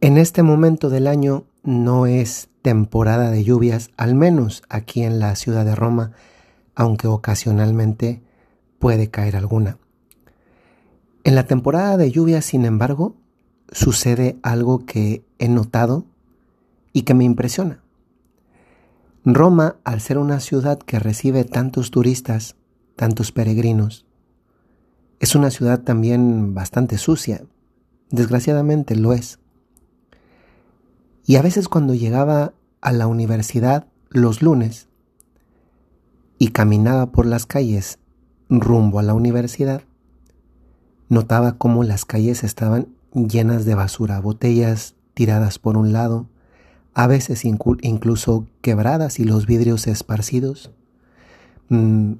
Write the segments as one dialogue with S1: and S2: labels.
S1: En este momento del año no es temporada de lluvias, al menos aquí en la ciudad de Roma, aunque ocasionalmente puede caer alguna. En la temporada de lluvias, sin embargo, sucede algo que he notado y que me impresiona. Roma, al ser una ciudad que recibe tantos turistas, tantos peregrinos, es una ciudad también bastante sucia. Desgraciadamente lo es. Y a veces cuando llegaba a la universidad los lunes y caminaba por las calles rumbo a la universidad, notaba cómo las calles estaban llenas de basura, botellas tiradas por un lado, a veces incluso quebradas y los vidrios esparcidos, mm,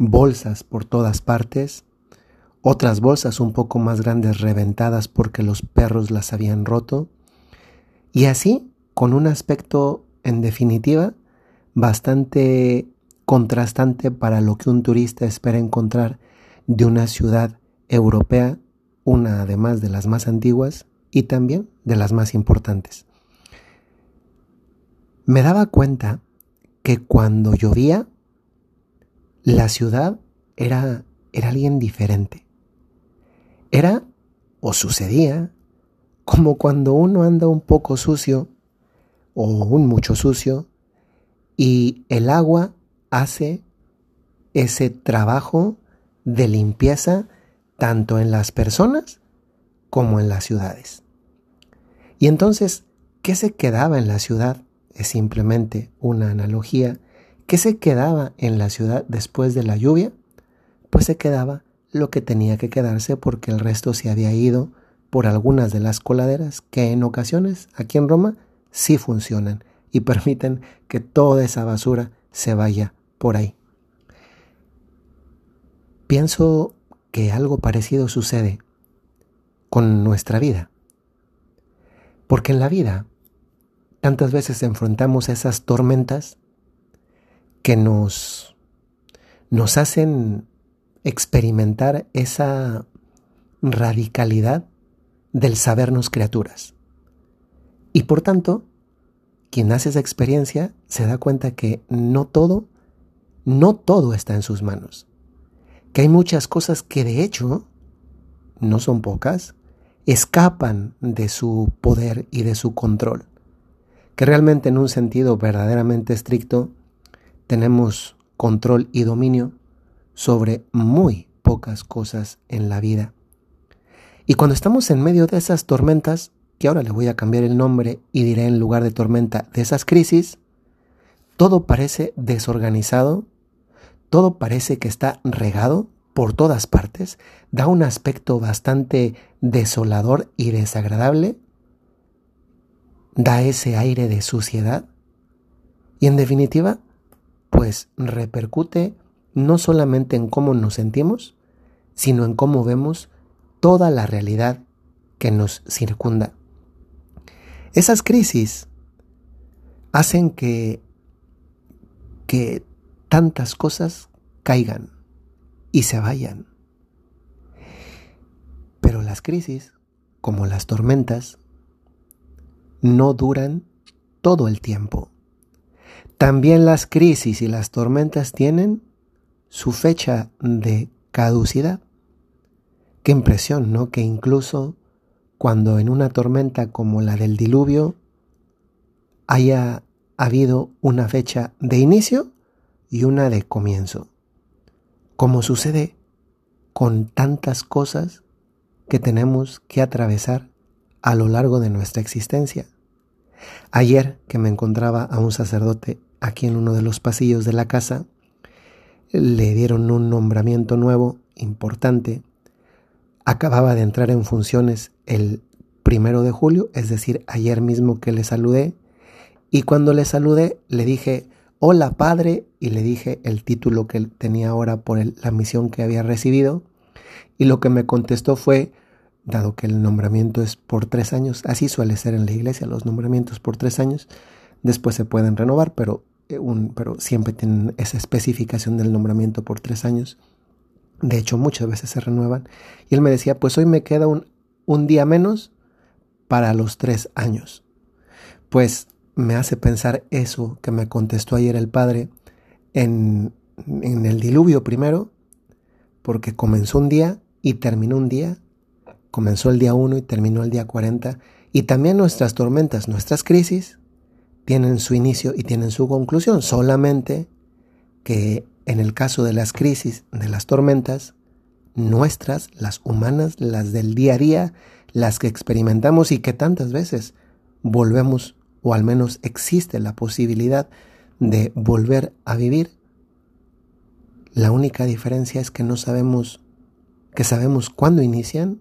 S1: bolsas por todas partes, otras bolsas un poco más grandes reventadas porque los perros las habían roto, y así con un aspecto en definitiva bastante contrastante para lo que un turista espera encontrar de una ciudad europea, una además de las más antiguas y también de las más importantes. Me daba cuenta que cuando llovía, la ciudad era, era alguien diferente. Era, o sucedía, como cuando uno anda un poco sucio o un mucho sucio y el agua hace ese trabajo de limpieza tanto en las personas como en las ciudades. Y entonces, ¿qué se quedaba en la ciudad? Es simplemente una analogía. ¿Qué se quedaba en la ciudad después de la lluvia? Pues se quedaba lo que tenía que quedarse porque el resto se había ido por algunas de las coladeras que en ocasiones aquí en Roma sí funcionan y permiten que toda esa basura se vaya por ahí. Pienso que algo parecido sucede con nuestra vida. Porque en la vida tantas veces enfrentamos esas tormentas que nos, nos hacen experimentar esa radicalidad del sabernos criaturas. Y por tanto, quien hace esa experiencia se da cuenta que no todo, no todo está en sus manos. Que hay muchas cosas que de hecho, no son pocas, escapan de su poder y de su control. Que realmente en un sentido verdaderamente estricto tenemos control y dominio sobre muy pocas cosas en la vida. Y cuando estamos en medio de esas tormentas, que ahora le voy a cambiar el nombre y diré en lugar de tormenta de esas crisis, todo parece desorganizado, todo parece que está regado por todas partes, da un aspecto bastante desolador y desagradable, da ese aire de suciedad y en definitiva, pues repercute no solamente en cómo nos sentimos, sino en cómo vemos toda la realidad que nos circunda. Esas crisis hacen que, que tantas cosas caigan y se vayan. Pero las crisis, como las tormentas, no duran todo el tiempo. También las crisis y las tormentas tienen su fecha de caducidad. Qué impresión, ¿no? Que incluso cuando en una tormenta como la del diluvio haya habido una fecha de inicio y una de comienzo. Como sucede con tantas cosas que tenemos que atravesar a lo largo de nuestra existencia. Ayer que me encontraba a un sacerdote aquí en uno de los pasillos de la casa, le dieron un nombramiento nuevo, importante, acababa de entrar en funciones el primero de julio, es decir, ayer mismo que le saludé. Y cuando le saludé, le dije, hola padre, y le dije el título que tenía ahora por la misión que había recibido. Y lo que me contestó fue, dado que el nombramiento es por tres años, así suele ser en la iglesia, los nombramientos por tres años, después se pueden renovar, pero, eh, pero siempre tienen esa especificación del nombramiento por tres años. De hecho, muchas veces se renuevan. Y él me decía, pues hoy me queda un, un día menos para los tres años. Pues me hace pensar eso que me contestó ayer el Padre en, en el diluvio primero, porque comenzó un día y terminó un día, comenzó el día 1 y terminó el día 40, y también nuestras tormentas, nuestras crisis, tienen su inicio y tienen su conclusión, solamente que en el caso de las crisis, de las tormentas, nuestras, las humanas, las del día a día, las que experimentamos y que tantas veces volvemos, o al menos existe la posibilidad de volver a vivir, la única diferencia es que no sabemos, que sabemos cuándo inician,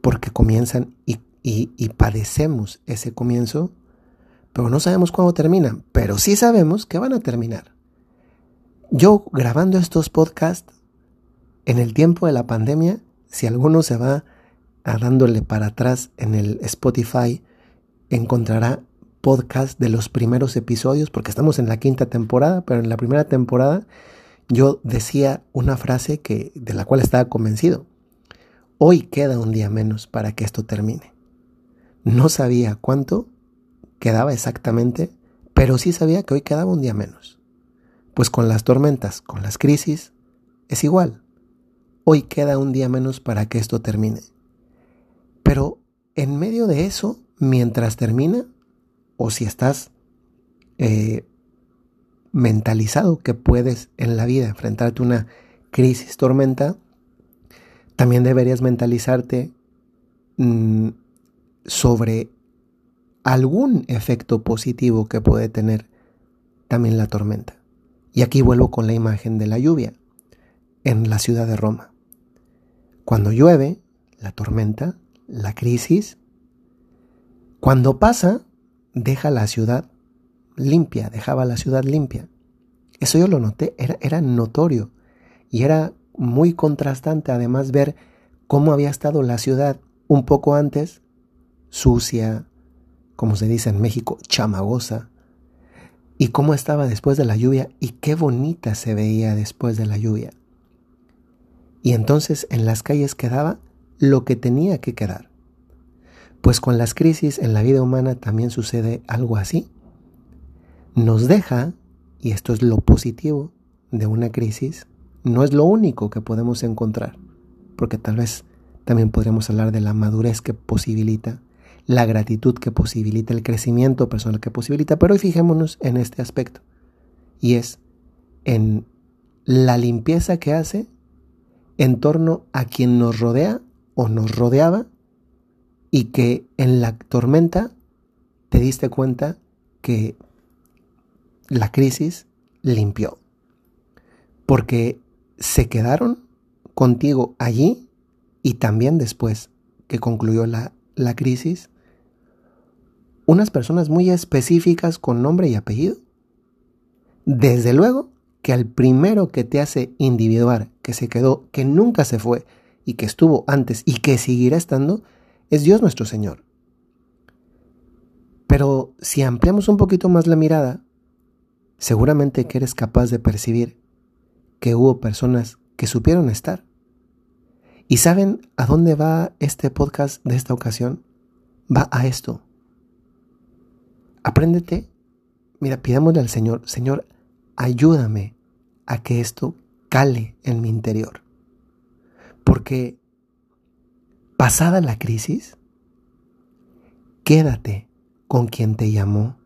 S1: porque comienzan y, y padecemos ese comienzo, pero no sabemos cuándo terminan, pero sí sabemos que van a terminar. Yo grabando estos podcasts en el tiempo de la pandemia, si alguno se va a dándole para atrás en el Spotify, encontrará podcast de los primeros episodios, porque estamos en la quinta temporada, pero en la primera temporada yo decía una frase que, de la cual estaba convencido. Hoy queda un día menos para que esto termine. No sabía cuánto quedaba exactamente, pero sí sabía que hoy quedaba un día menos. Pues con las tormentas, con las crisis, es igual. Hoy queda un día menos para que esto termine. Pero en medio de eso, mientras termina, o si estás eh, mentalizado que puedes en la vida enfrentarte a una crisis, tormenta, también deberías mentalizarte mm, sobre algún efecto positivo que puede tener también la tormenta. Y aquí vuelvo con la imagen de la lluvia en la ciudad de Roma. Cuando llueve, la tormenta, la crisis, cuando pasa, deja la ciudad limpia, dejaba la ciudad limpia. Eso yo lo noté, era, era notorio y era muy contrastante además ver cómo había estado la ciudad un poco antes, sucia, como se dice en México, chamagosa, y cómo estaba después de la lluvia y qué bonita se veía después de la lluvia. Y entonces en las calles quedaba lo que tenía que quedar. Pues con las crisis en la vida humana también sucede algo así. Nos deja, y esto es lo positivo de una crisis, no es lo único que podemos encontrar, porque tal vez también podríamos hablar de la madurez que posibilita, la gratitud que posibilita, el crecimiento personal que posibilita, pero hoy fijémonos en este aspecto, y es en la limpieza que hace en torno a quien nos rodea o nos rodeaba y que en la tormenta te diste cuenta que la crisis limpió. Porque se quedaron contigo allí y también después que concluyó la, la crisis, unas personas muy específicas con nombre y apellido. Desde luego que al primero que te hace individuar, que se quedó, que nunca se fue y que estuvo antes y que seguirá estando, es Dios nuestro Señor. Pero si ampliamos un poquito más la mirada, seguramente que eres capaz de percibir que hubo personas que supieron estar. ¿Y saben a dónde va este podcast de esta ocasión? Va a esto. Apréndete. Mira, pidámosle al Señor, Señor, ayúdame a que esto cale en mi interior. Porque pasada la crisis, quédate con quien te llamó,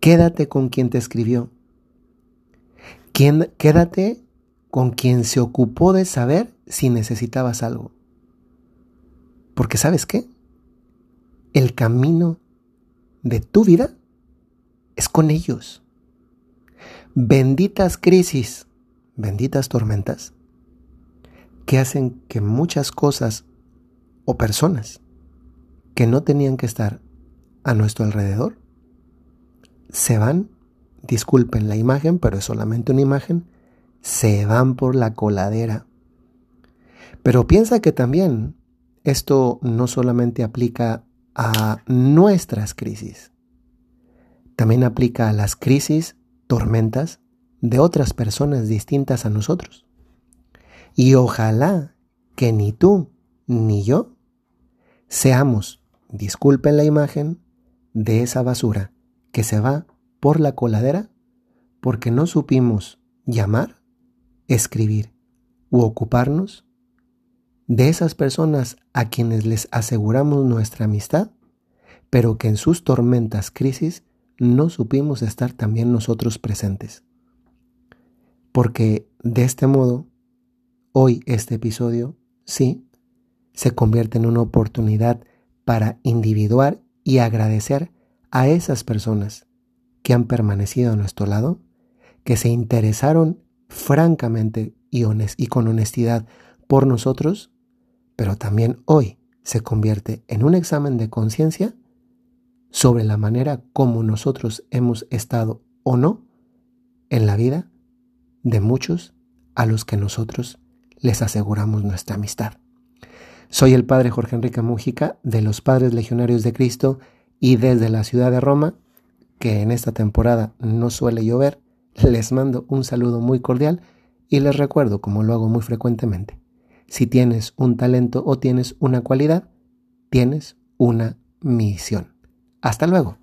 S1: quédate con quien te escribió, quédate con quien se ocupó de saber si necesitabas algo. Porque sabes qué? El camino de tu vida es con ellos. Benditas crisis, benditas tormentas, que hacen que muchas cosas o personas que no tenían que estar a nuestro alrededor se van, disculpen la imagen, pero es solamente una imagen, se van por la coladera. Pero piensa que también esto no solamente aplica a nuestras crisis, también aplica a las crisis tormentas de otras personas distintas a nosotros. Y ojalá que ni tú ni yo seamos, disculpen la imagen, de esa basura que se va por la coladera porque no supimos llamar, escribir u ocuparnos de esas personas a quienes les aseguramos nuestra amistad, pero que en sus tormentas, crisis, no supimos estar también nosotros presentes. Porque de este modo, hoy este episodio, sí, se convierte en una oportunidad para individuar y agradecer a esas personas que han permanecido a nuestro lado, que se interesaron francamente y, y con honestidad por nosotros, pero también hoy se convierte en un examen de conciencia sobre la manera como nosotros hemos estado o no en la vida de muchos a los que nosotros les aseguramos nuestra amistad. Soy el Padre Jorge Enrique Mújica de los Padres Legionarios de Cristo y desde la ciudad de Roma, que en esta temporada no suele llover, les mando un saludo muy cordial y les recuerdo, como lo hago muy frecuentemente, si tienes un talento o tienes una cualidad, tienes una misión. Hasta luego.